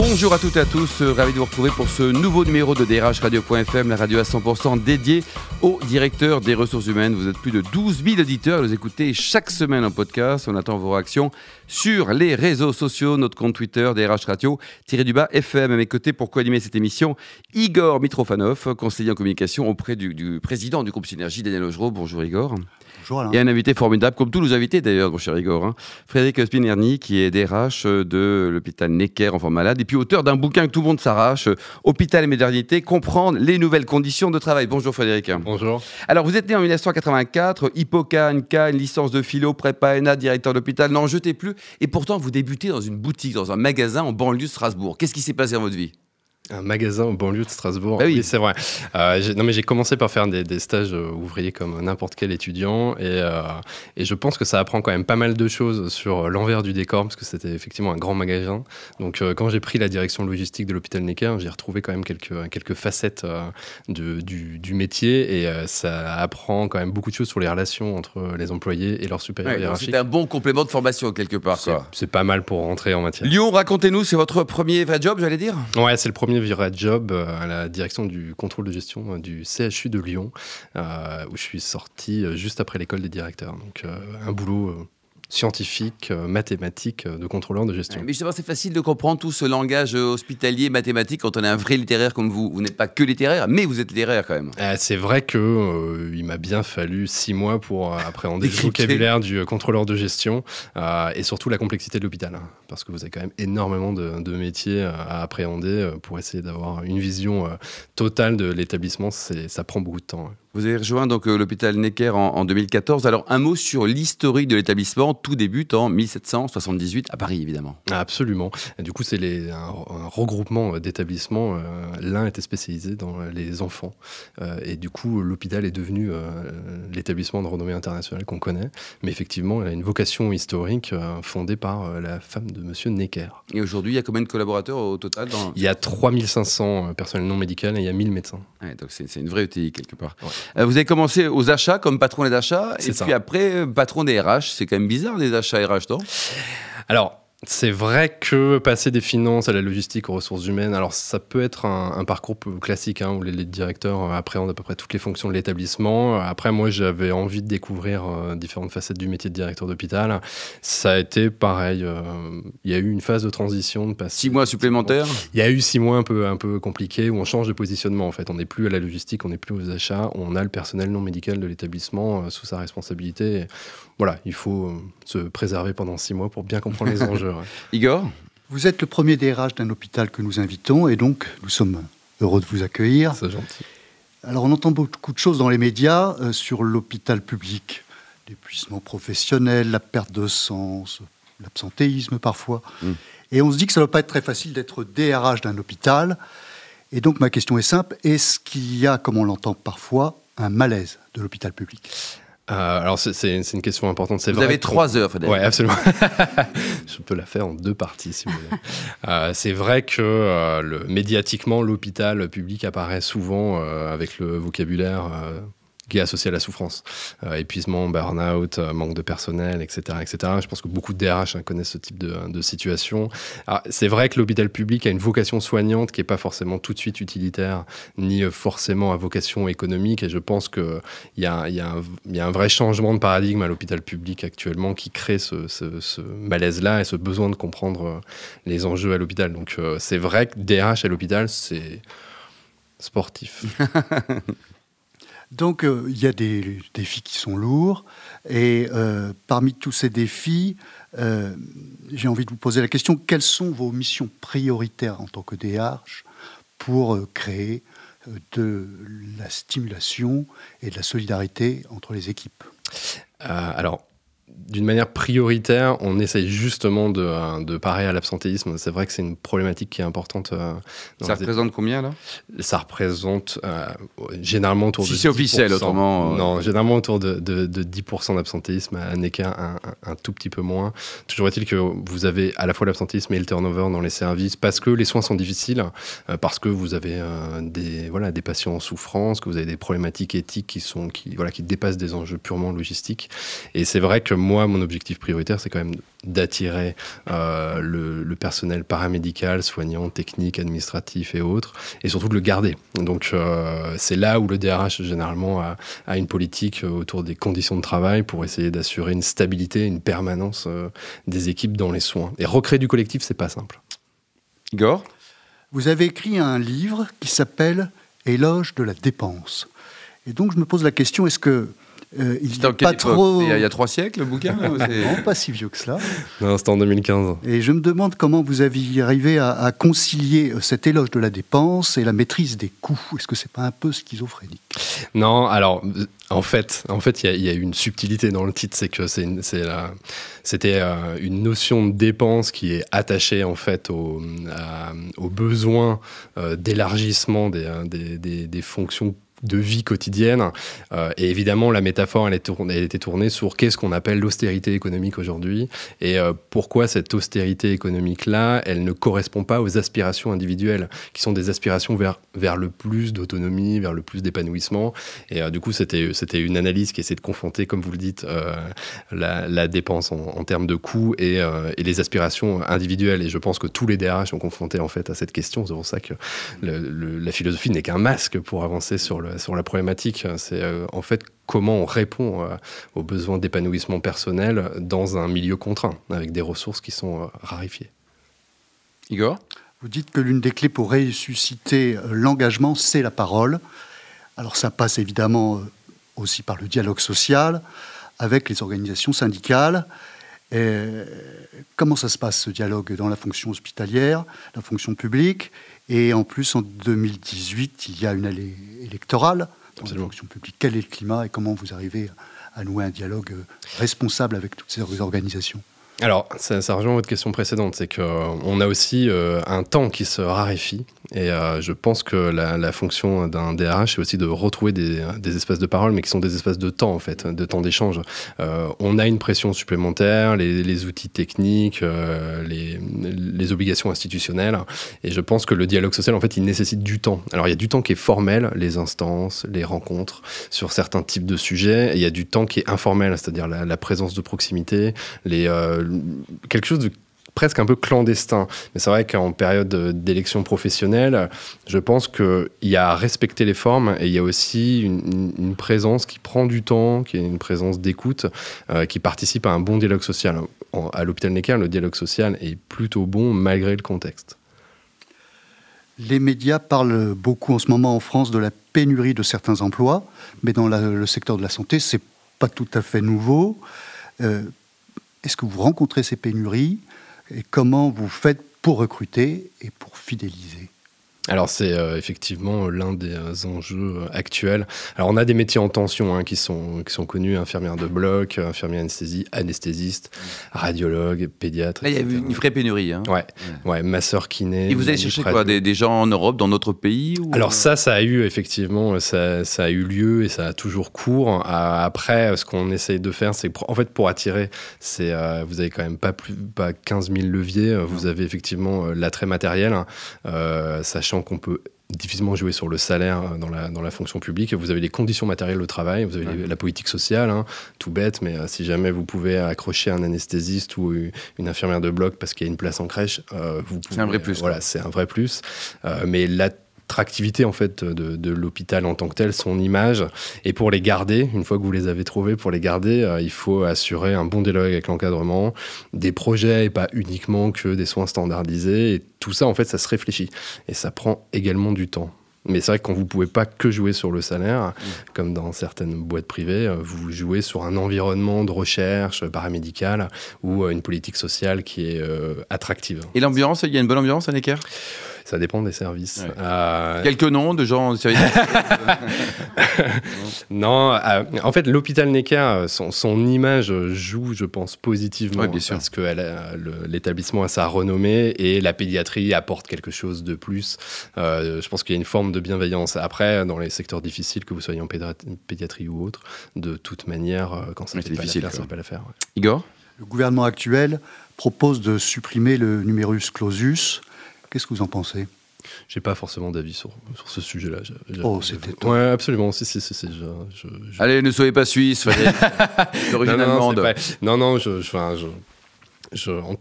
Bonjour à toutes et à tous, euh, ravi de vous retrouver pour ce nouveau numéro de DRH Radio.fm, la radio à 100% dédiée aux directeurs des ressources humaines. Vous êtes plus de 12 000 auditeurs, vous écoutez chaque semaine en podcast. On attend vos réactions sur les réseaux sociaux, notre compte Twitter, DRH Radio, tiré du bas FM. À mes côtés, pour co-animer cette émission, Igor Mitrofanov, conseiller en communication auprès du, président du groupe Synergie, Daniel Augereau. Bonjour Igor. Et un invité formidable, comme tous nos invités d'ailleurs, mon cher Igor. Hein. Frédéric Spinerny, qui est DRH de l'hôpital Necker, enfant malade, et puis auteur d'un bouquin que tout le monde s'arrache, Hôpital et modernité, comprendre les nouvelles conditions de travail. Bonjour Frédéric. Bonjour. Alors vous êtes né en 1984, Hippocane, K, une licence de philo, prépa, ENA, directeur d'hôpital, n'en jetez plus. Et pourtant, vous débutez dans une boutique, dans un magasin en banlieue de Strasbourg. Qu'est-ce qui s'est passé dans votre vie? Un magasin au banlieue de Strasbourg. Bah oui, c'est vrai. Euh, non, mais j'ai commencé par faire des, stages euh, ouvriers comme n'importe quel étudiant, et, euh, et, je pense que ça apprend quand même pas mal de choses sur l'envers du décor, parce que c'était effectivement un grand magasin. Donc, quand j'ai pris la direction logistique de l'hôpital Necker, j'ai retrouvé quand même quelques, quelques facettes de, du, du, métier, et ça apprend quand même beaucoup de choses sur les relations entre les employés et leurs supérieurs hiérarchiques. C'est un bon complément de formation quelque part. C'est pas mal pour rentrer en matière. Lyon, racontez-nous, c'est votre premier vrai job, j'allais dire? Ouais, c'est le premier premier job euh, à la direction du contrôle de gestion euh, du CHU de Lyon, euh, où je suis sorti juste après l'école des directeurs. Donc un boulot scientifique, euh, mathématique, euh, de contrôleur de gestion. mais justement, c'est facile de comprendre tout ce langage euh, hospitalier, mathématique, quand on est un vrai littéraire comme vous. Vous n'êtes pas que littéraire, mais vous êtes littéraire quand même. c'est vrai que il m'a bien fallu six mois pour appréhender le vocabulaire du contrôleur de gestion et surtout la complexité de l'hôpital, hein, parce que vous avez quand même énormément de, de métiers à appréhender pour essayer d'avoir une vision totale de l'établissement. Ça prend beaucoup de temps. Vous avez rejoint donc euh, l'hôpital Necker en, 2014. Alors un mot sur l'historique de l'établissement. Tout débute en 1778 à Paris, évidemment. Absolument. du coup, c'est un, regroupement euh, d'établissements. Euh, l'un était spécialisé dans les enfants, et du coup, l'hôpital est devenu l'établissement de renommée internationale qu'on connaît. Mais effectivement, il a une vocation historique fondée par la femme de Monsieur Necker. Et aujourd'hui, il y a combien de collaborateurs au total Il y a 3500 personnels non médicaux et il y a 1000 médecins. donc c'est une vraie ETI quelque part. Vous avez commencé aux achats comme patron des achats, et puis après euh, patron des RH. C'est quand même bizarre des achats RH, non? Alors, c'est vrai que passer des finances à la logistique aux ressources humaines, alors ça peut être un, parcours classique hein, où les, directeurs appréhendent à peu près toutes les fonctions de l'établissement. Après, moi, j'avais envie de découvrir euh, différentes facettes du métier de directeur d'hôpital. Ça a été pareil. Euh, il y a eu une phase de transition de passer. Six mois supplémentaires? Il y a eu six mois un peu, un peu compliqués où on change de positionnement en fait. On n'est plus à la logistique, on n'est plus aux achats, on a le personnel non médical de l'établissement euh, sous sa responsabilité voilà, il faut euh, se préserver pendant six mois pour bien comprendre les enjeux. Igor Vous êtes le premier DRH d'un hôpital que nous invitons et donc nous sommes heureux de vous accueillir. C'est gentil. Alors on entend beaucoup de choses dans les médias euh, sur l'hôpital public, l'épuisement professionnel, la perte de sens, l'absentéisme parfois. Hmm. Et on se dit que ça ne doit pas être très facile d'être DRH d'un hôpital. Et donc ma question est simple, est-ce qu'il y a, comme on l'entend parfois, un malaise de l'hôpital public? Euh, alors c'est une question importante. Vous avez trois heures, Frédéric. Oui, absolument. Je peux la faire en deux parties, si vous voulez. Euh, c'est vrai que euh, le, médiatiquement, l'hôpital public apparaît souvent avec le vocabulaire qui est associé à la souffrance. Euh, épuisement, burn-out, euh, manque de personnel, etc., etc. Je pense que beaucoup de DRH hein, connaissent ce type de, situation. C'est vrai que l'hôpital public a une vocation soignante qui n'est pas forcément tout de suite utilitaire, ni euh, forcément à vocation économique. Et je pense qu'il y, y, y, a un vrai changement de paradigme à l'hôpital public actuellement qui crée ce, malaise-là et ce besoin de comprendre les enjeux à l'hôpital. Donc c'est vrai que DRH à l'hôpital, c'est sportif. Donc euh, il y a des défis qui sont lourds. Et euh, parmi tous ces défis, euh, j'ai envie de vous poser la question, quelles sont vos missions prioritaires en tant que DH pour créer de la stimulation et de la solidarité entre les équipes? Alors, d'une manière prioritaire, on essaye justement de, euh, de parer à l'absentéisme. C'est vrai que c'est une problématique qui est importante. Euh, ça représente combien là? Ça représente euh, généralement autour si de. Si c'est officiel, autrement. Non, généralement autour de, de, de 10% d'absentéisme, à un, un, tout petit peu moins. Toujours est-il que vous avez à la fois l'absentéisme et le turnover dans les services parce que les soins sont difficiles, parce que vous avez des, voilà, des patients en souffrance, que vous avez des problématiques éthiques qui, sont, qui, voilà, qui dépassent des enjeux purement logistiques. Et c'est vrai que moi, mon objectif prioritaire, c'est quand même d'attirer euh, le, personnel paramédical, soignant, technique, administratif et autres, et surtout de le garder. Donc euh, c'est là où le DRH généralement a, une politique autour des conditions de travail pour essayer d'assurer une stabilité, une permanence euh, des équipes dans les soins. Et recréer du collectif, c'est pas simple. Igor? Vous avez écrit un livre qui s'appelle Éloge de la dépense. Et donc je me pose la question, est-ce que euh, il pas trop. Il y, a, trois siècles, le bouquin Non, pas si vieux que cela. Non, c'était en 2015. Et je me demande comment vous aviez arrivé à, concilier euh, cet éloge de la dépense et la maîtrise des coûts. Est-ce que c'est pas un peu schizophrénique? Non, alors en fait, en fait, il y, a une subtilité dans le titre, c'est que c'est c'était euh, une notion de dépense qui est attachée en fait au, aux besoins d'élargissement des, des, des, des fonctions de vie quotidienne. Euh, et évidemment, la métaphore, elle, est tournée, elle était tournée sur qu'est-ce qu'on appelle l'austérité économique aujourd'hui et euh, pourquoi cette austérité économique-là, elle ne correspond pas aux aspirations individuelles, qui sont des aspirations vers, vers le plus d'autonomie, vers le plus d'épanouissement. Et euh, du coup, c'était, une analyse qui essaie de confronter, comme vous le dites, la, dépense en, termes de coûts et, et, les aspirations individuelles. Et je pense que tous les DRH sont confrontés en fait à cette question. C'est pour ça que la philosophie n'est qu'un masque pour avancer sur le sur la problématique. C'est euh, en fait comment on répond euh, aux besoins d'épanouissement personnel dans un milieu contraint, avec des ressources qui sont euh, rarifiées. Igor? Vous dites que l'une des clés pour ressusciter l'engagement, c'est la parole. Alors ça passe évidemment aussi par le dialogue social avec les organisations syndicales. comment ça se passe ce dialogue dans la fonction hospitalière, la fonction publique? Et en plus, en 2018, il y a une allée électorale dans la fonction publique. Quel est le climat et comment vous arrivez à nouer un dialogue responsable avec toutes ces organisations? Alors, ça, ça, rejoint votre question précédente, c'est qu'on a aussi euh, un temps qui se raréfie et euh, je pense que la, fonction d'un DRH, c'est aussi de retrouver des, espaces de parole, mais qui sont des espaces de temps, en fait, de temps d'échange. Euh, on a une pression supplémentaire, les, outils techniques, euh, les, obligations institutionnelles. Et je pense que le dialogue social, en fait, il nécessite du temps. Alors, il y a du temps qui est formel, les instances, les rencontres sur certains types de sujets. Et il y a du temps qui est informel, c'est-à-dire la, présence de proximité, les, quelque chose de presque un peu clandestin. Mais c'est vrai qu'en période d'élection professionnelle, je pense qu'il y a à respecter les formes et il y a aussi une, présence qui prend du temps, qui est une présence d'écoute, euh, qui participe à un bon dialogue social. à l'hôpital Necker, le dialogue social est plutôt bon malgré le contexte. Les médias parlent beaucoup en ce moment en France de la pénurie de certains emplois, mais dans le secteur de la santé, c'est pas tout à fait nouveau. Euh, est-ce que vous rencontrez ces pénuries et comment vous faites pour recruter et pour fidéliser? Alors c'est euh, effectivement l'un des euh, enjeux euh, actuels. Alors on a des métiers en tension hein, qui, sont, qui sont connus, infirmière de bloc, infirmière anesthésie, anesthésiste, radiologue, pédiatre. Là, il y a eu une vraie pénurie. Hein. Ouais, ouais, masseur kiné. Et vous allez chercher quoi des, gens en Europe, dans notre pays Alors ça, ça a eu effectivement, ça, ça, a eu lieu et ça a toujours cours. Après, ce qu'on essaye de faire, c'est en fait pour attirer, c'est vous avez quand même pas plus pas 15 000 leviers. Vous avez effectivement l'attrait matériel, hein, sachant qu'on peut difficilement jouer sur le salaire euh, dans la, dans la fonction publique. Vous avez les conditions matérielles de travail, vous avez la politique sociale, hein, tout bête, mais euh, si jamais vous pouvez accrocher un anesthésiste ou une infirmière de bloc parce qu'il y a une place en crèche, euh, vous C'est un vrai plus. voilà, c'est un vrai plus. mais la attractivité en fait de, l'hôpital en tant que tel, son image. Et pour les garder, une fois que vous les avez trouvés, pour les garder, euh, il faut assurer un bon dialogue avec l'encadrement, des projets et pas uniquement que des soins standardisés. Et tout ça, en fait, ça se réfléchit. Et ça prend également du temps. Mais c'est vrai que quand vous pouvez pas que jouer sur le salaire, mmh. comme dans certaines boîtes privées, euh, vous jouez sur un environnement de recherche paramédicale ou euh, une politique sociale qui est attractive. Et l'ambiance, il y a une bonne ambiance à Necker? Ça dépend des services. Ouais. Euh, Quelques noms de gens Non, euh, en fait, l'hôpital Necker, euh, son, son image joue, je pense, positivement. Ouais, bien sûr. Parce que elle a- le- l'établissement a sa renommée et la pédiatrie apporte quelque chose de plus. Euh, je pense qu'il y a une forme de bienveillance. Après, dans les secteurs difficiles, que vous soyez en pédiatrie ou autre, de toute manière, quand ça Ouais, ne c'est fait pas difficile, l'affaire, ça pas l'affaire. ouais. Igor? Le gouvernement actuel propose de supprimer le numerus clausus. Qu'est-ce que vous en pensez? J'ai pas forcément d'avis sur, sur ce sujet-là. Oh, c'était. Ouais, absolument. Si, si, si. si, je- je- je- Allez, ne soyez pas suisse, Frédéric. D'origine non, non, non, allemande. non, non, je, je- enfin, je- je- en-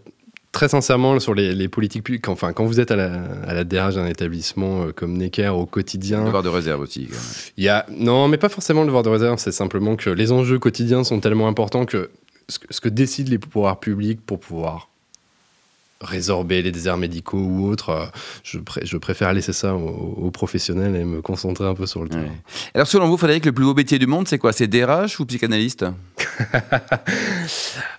très sincèrement, sur les, les politiques publiques, enfin, quand vous êtes à la, à la DRH d'un établissement euh, comme Necker au quotidien, Devoir de réserve aussi. quand même. il y a, non, mais pas forcément le devoir de réserve, c'est simplement que les enjeux quotidiens sont tellement importants que ce, que ce que décident les pouvoirs publics pour pouvoir résorber les déserts médicaux ou autres, euh, je, pré- je préfère laisser ça aux, professionnels et me concentrer un peu sur le terrain. Ouais. Alors, selon vous, Frédéric, le plus beau métier du monde, c'est quoi? C'est DRH ou psychanalyste?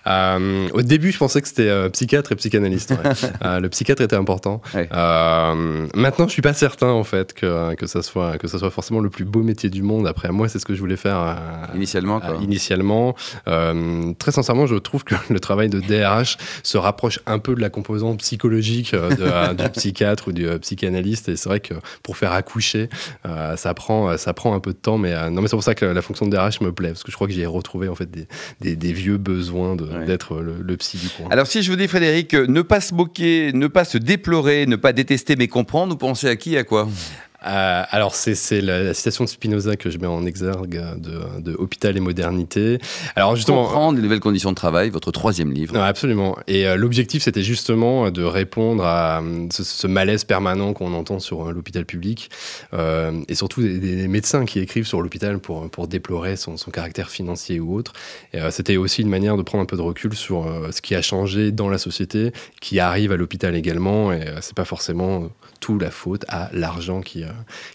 Euh, au début, je pensais que c'était euh, psychiatre et psychanalyste. ouais. Euh, le psychiatre était important. Ouais. Maintenant, je suis pas certain en fait que, que ça soit que ça soit forcément le plus beau métier du monde. Après, moi, c'est ce que je voulais faire Initialement, quoi. initialement. Très sincèrement, je trouve que le travail de DRH se rapproche un peu de la composante psychologique de, du psychiatre ou du psychanalyste. Et c'est vrai que pour faire accoucher, ça prend ça prend un peu de temps. Mais non, mais c'est pour ça que la fonction de DRH me plaît parce que je crois que j'y ai retrouvé en fait des, des, des vieux besoins Ouais. d'être le, le psy du coin. Alors, si je vous dis, Frédéric, euh, ne pas se moquer, ne pas se déplorer, ne pas détester, mais comprendre, vous pensez à qui à quoi? Euh, alors, c'est la, la citation de Spinoza que je mets en exergue de, de Hôpital et modernité. Alors, justement. Comprendre les nouvelles conditions de travail, votre troisième livre. Non, absolument. Et euh, l'objectif, c'était justement de répondre à euh, ce, ce malaise permanent qu'on entend sur euh, l'hôpital public, euh, et surtout des, des médecins qui écrivent sur l'hôpital pour, pour déplorer son, son caractère financier ou autre. Euh, c'était aussi une manière de prendre un peu de recul sur euh, ce qui a changé dans la société, qui arrive à l'hôpital également, et euh, c'est pas forcément euh, tout la faute à l'argent qui, euh,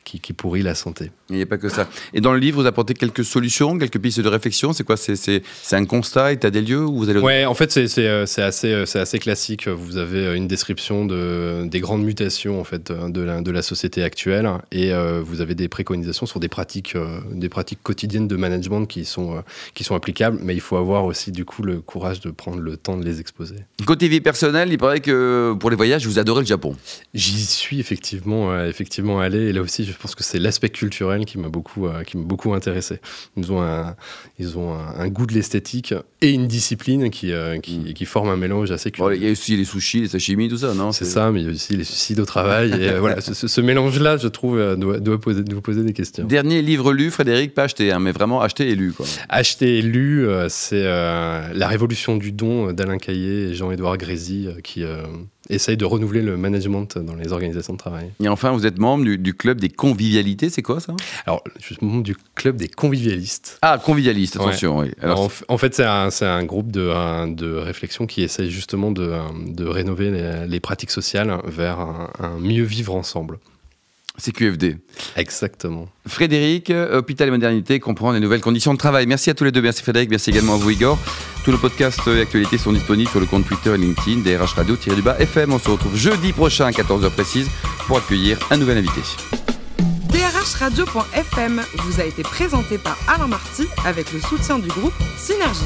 qui, qui pourrit la santé. Il n'y a pas que ça. Et dans le livre, vous apportez quelques solutions, quelques pistes de réflexion. C'est quoi? C'est un constat, état des lieux ou vous allez Ouais, en fait, c'est euh, assez, euh, c'est assez classique. Vous avez euh, une description de, des grandes mutations en fait, euh, de, la, de la société actuelle et euh, vous avez des préconisations sur des pratiques, euh, des pratiques quotidiennes de management qui sont, euh, qui sont applicables, mais il faut avoir aussi du coup le courage de prendre le temps de les exposer. Côté vie personnelle, il paraît que pour les voyages, vous adorez le Japon. J'y suis effectivement, euh, effectivement allé et là aussi, je pense que c'est l'aspect culturel qui m'a beaucoup, euh, qui m'a beaucoup intéressé. Ils ont un, ils ont un, un goût de l'esthétique et une discipline qui, euh, qui, Mm. qui forme un mélange assez Bon, curieux. il y a aussi les sushis, les sashimi, tout ça, non C'est ça, mais il y a aussi les suicides au travail. Et euh, voilà, ce, mélange-là, je trouve, euh, doit, doit poser, nous poser des questions. Dernier livre lu, Frédéric, pas acheté, hein, mais vraiment acheté et lu. Quoi. Acheté et lu, c'est La Révolution du don d'Alain Caillé et Jean-Édouard Grézy qui essayent de renouveler le management dans les organisations de travail. Et enfin, vous êtes membre du, du club des convivialités, c'est quoi ça Alors, je suis membre du club des convivialistes. Ah, convivialiste, attention, oui. Alors, en, fait, c'est un, groupe de, un- de réflexion qui essaye justement de, de rénover les, les pratiques sociales vers un, un mieux vivre ensemble. c'est QFD. Exactement. Frédéric, Hôpital et Modernité, comprendre les nouvelles conditions de travail. Merci à tous les deux. Merci Frédéric, merci également à vous Igor. Tous nos podcasts et actualités sont disponibles sur le compte Twitter et LinkedIn DRH Radio-du-Bas FM. On se retrouve jeudi prochain à 14h précise pour accueillir un nouvel invité. drhradio.fm vous a été présenté par Alain Marty avec le soutien du groupe Synergie.